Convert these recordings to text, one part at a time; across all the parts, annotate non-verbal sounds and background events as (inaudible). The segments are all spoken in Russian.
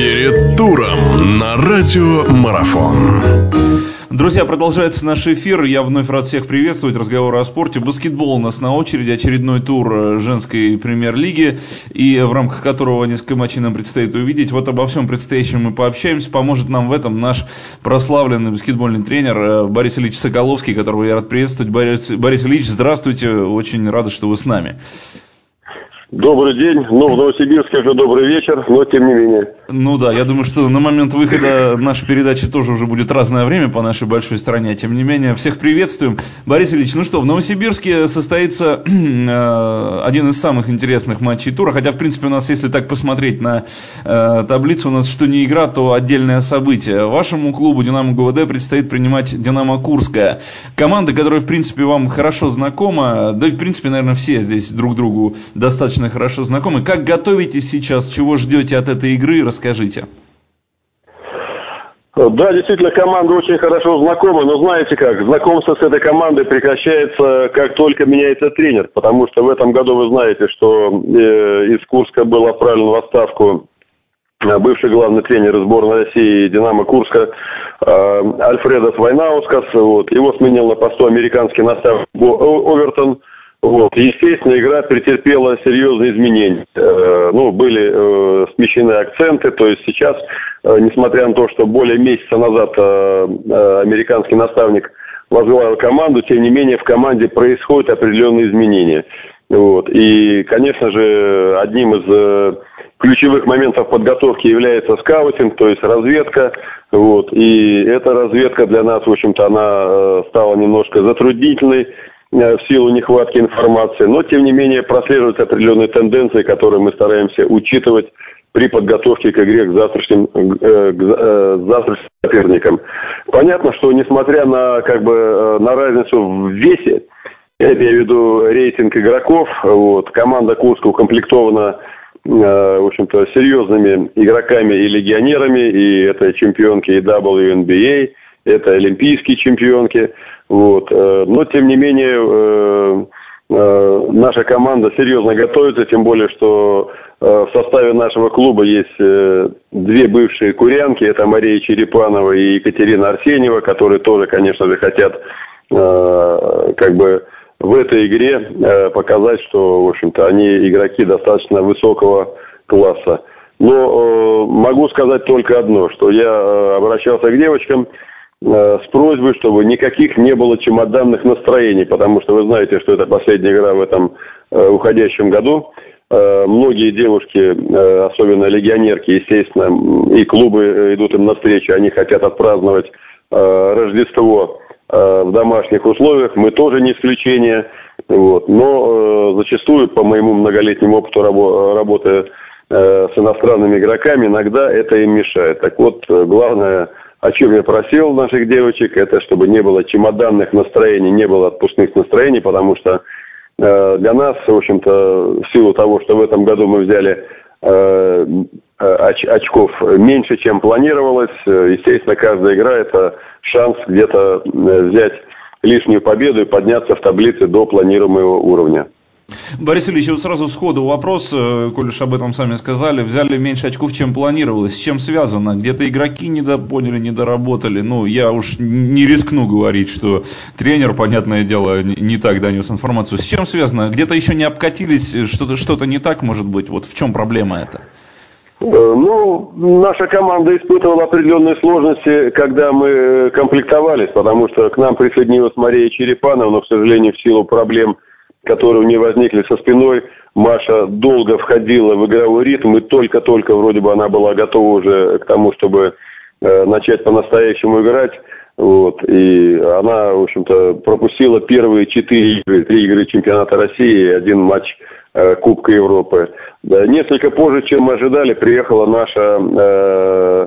Перед туром на радио Марафон. Друзья, продолжается наш эфир. Я вновь рад всех приветствовать. Разговоры о спорте. Баскетбол у нас на очереди. Очередной тур э, женской премьер-лиги. И в рамках которого несколько матчей нам предстоит увидеть. Вот обо всем предстоящем мы пообщаемся. Поможет нам в этом наш прославленный баскетбольный тренер э, Борис Ильич Соколовский, которого я рад приветствовать. Борис, Борис Ильич, здравствуйте. Очень рада, что вы с нами. Добрый день. Ну, в Новосибирске уже добрый вечер, но тем не менее. Ну да, я думаю, что на момент выхода нашей передачи тоже уже будет разное время по нашей большой стране. Тем не менее, всех приветствуем. Борис Ильич, ну что, в Новосибирске состоится (clears throat) э, один из самых интересных матчей тура. Хотя, в принципе, у нас, если так посмотреть на э, таблицу, у нас что не игра, то отдельное событие. Вашему клубу «Динамо ГУВД» предстоит принимать «Динамо Курская». Команда, которая, в принципе, вам хорошо знакома. Да и, в принципе, наверное, все здесь друг другу достаточно хорошо знакомы. Как готовитесь сейчас? Чего ждете от этой игры? расскажите. Да, действительно, команда очень хорошо знакома, но знаете как, знакомство с этой командой прекращается, как только меняется тренер, потому что в этом году вы знаете, что э, из Курска был отправлен в отставку э, бывший главный тренер сборной России «Динамо Курска» э, Альфредос Вайнаускас. Вот. Его сменил на посту американский наставник Овертон. Вот. Естественно, игра претерпела серьезные изменения. Э, ну, были э, смещены акценты, то есть сейчас, э, несмотря на то, что более месяца назад американский наставник возглавил команду, тем не менее в команде происходят определенные изменения. Вот. И, конечно же, одним из ключевых моментов подготовки является скаутинг, то есть разведка. Вот. И эта разведка для нас, в общем-то, она стала немножко затруднительной в силу нехватки информации, но тем не менее прослеживаются определенные тенденции, которые мы стараемся учитывать при подготовке к игре к завтрашним, э, к э, завтрашним соперникам. Понятно, что несмотря на, как бы, на разницу в весе, я имею в виду рейтинг игроков, вот, команда Курска укомплектована в общем-то, серьезными игроками и легионерами, и это чемпионки и WNBA, это олимпийские чемпионки. Вот. Э, но, тем не менее, э, э, наша команда серьезно готовится, тем более, что в составе нашего клуба есть две бывшие курянки, это Мария Черепанова и Екатерина Арсеньева, которые тоже, конечно же, хотят как бы в этой игре показать, что, в общем-то, они игроки достаточно высокого класса. Но могу сказать только одно, что я обращался к девочкам, с просьбой, чтобы никаких не было чемоданных настроений, потому что вы знаете, что это последняя игра в этом э, уходящем году. Э, многие девушки, особенно легионерки, естественно, и клубы идут им навстречу, они хотят отпраздновать Рождество в домашних условиях. Мы тоже не исключение. Вот. Но зачастую, по моему многолетнему опыту работы с иностранными игроками, иногда это им мешает. Так вот, главное о чем я просил наших девочек, это чтобы не было чемоданных настроений, не было отпускных настроений, потому что э, для нас, в общем-то, в силу того, что в этом году мы взяли э, оч очков меньше, чем планировалось, э, естественно, каждая игра это шанс где-то э, взять лишнюю победу и подняться в таблице до планируемого уровня. Борис Ильич, вот сразу сходу вопрос, э, коль уж об этом сами сказали, взяли меньше очков, чем планировалось. С чем связано? Где-то игроки недопоняли, недоработали. Ну, я уж не рискну говорить, что тренер, понятное дело, не так донес информацию. С чем связано? Где-то еще не обкатились, что-то что не так может быть? Вот в чем проблема это? Э, ну, наша команда испытывала определенные сложности, когда мы комплектовались, потому что к нам присоединилась Мария Черепанова, но, к сожалению, в силу проблем – которые у нее возникли со спиной. Маша долго входила в игровой ритм, и только-только вроде бы она была готова уже к тому, чтобы э, начать по-настоящему играть. Вот. И она, в общем-то, пропустила первые четыре игры, три игры чемпионата России и один матч э, Кубка Европы. Да, несколько позже, чем мы ожидали, приехала наша э, Э,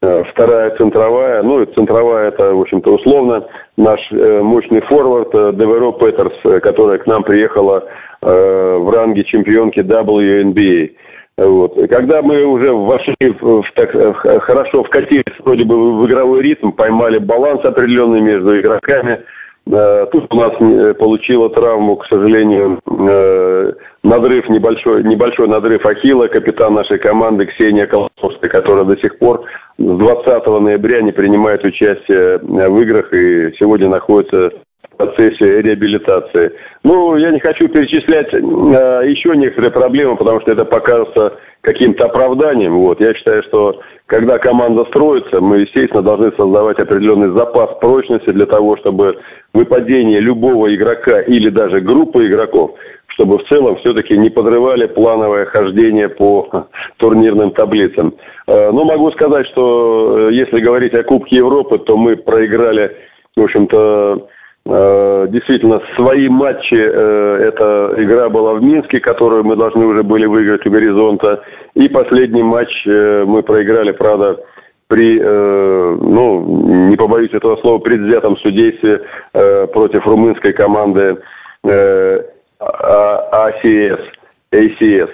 вторая центровая, ну, центровая это, в общем-то, условно, наш э, мощный форвард э, Деверо Петерс, э, которая к нам приехала э, в ранге чемпионки WNBA. Вот. Когда мы уже вошли в, в, так, в, хорошо вкатились вроде бы в игровой ритм, поймали баланс определенный между игроками, Э, тут у нас э, получила травму, к сожалению, э, надрыв небольшой, небольшой надрыв Ахилла, капитан нашей команды Ксения Колосовская, которая до сих пор с 20 ноября не принимает участие в играх и сегодня находится в процессе реабилитации. Ну, я не хочу перечислять э, еще некоторые проблемы, потому что это покажется каким-то оправданием. Вот. Я считаю, что когда команда строится, мы, естественно, должны создавать определенный запас прочности для того, чтобы выпадение любого игрока или даже группы игроков, чтобы в целом все-таки не подрывали плановое хождение по (laughs) турнирным таблицам. Э, но могу сказать, что э, если говорить о Кубке Европы, то мы проиграли, в общем-то, Э, действительно, свои матчи, эта игра была в Минске, которую мы должны уже были выиграть у «Горизонта». И последний матч мы проиграли, правда, при, ну, не побоюсь этого слова, предвзятом судействе против румынской команды АСС, ACS.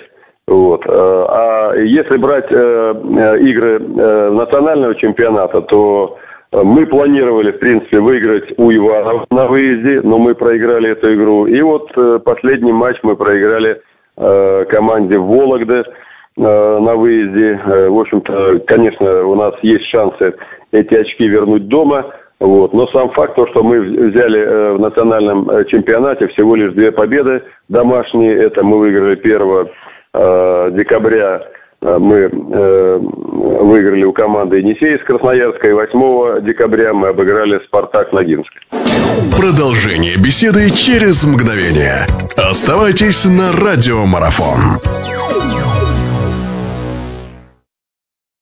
Вот. А если брать игры национального чемпионата, то мы планировали, в принципе, выиграть у Иванов на выезде, но мы проиграли эту игру. И вот э, последний матч мы проиграли э, команде Вологды э, на выезде. Э, в общем-то, конечно, у нас есть шансы эти очки вернуть дома. Вот. Но сам факт, то, что мы взяли э, в национальном э, чемпионате всего лишь две победы домашние, это мы выиграли 1 э, декабря мы выиграли у команды Енисей из Красноярска, и 8 декабря мы обыграли «Спартак» Ногинск. Продолжение беседы через мгновение. Оставайтесь на «Радиомарафон».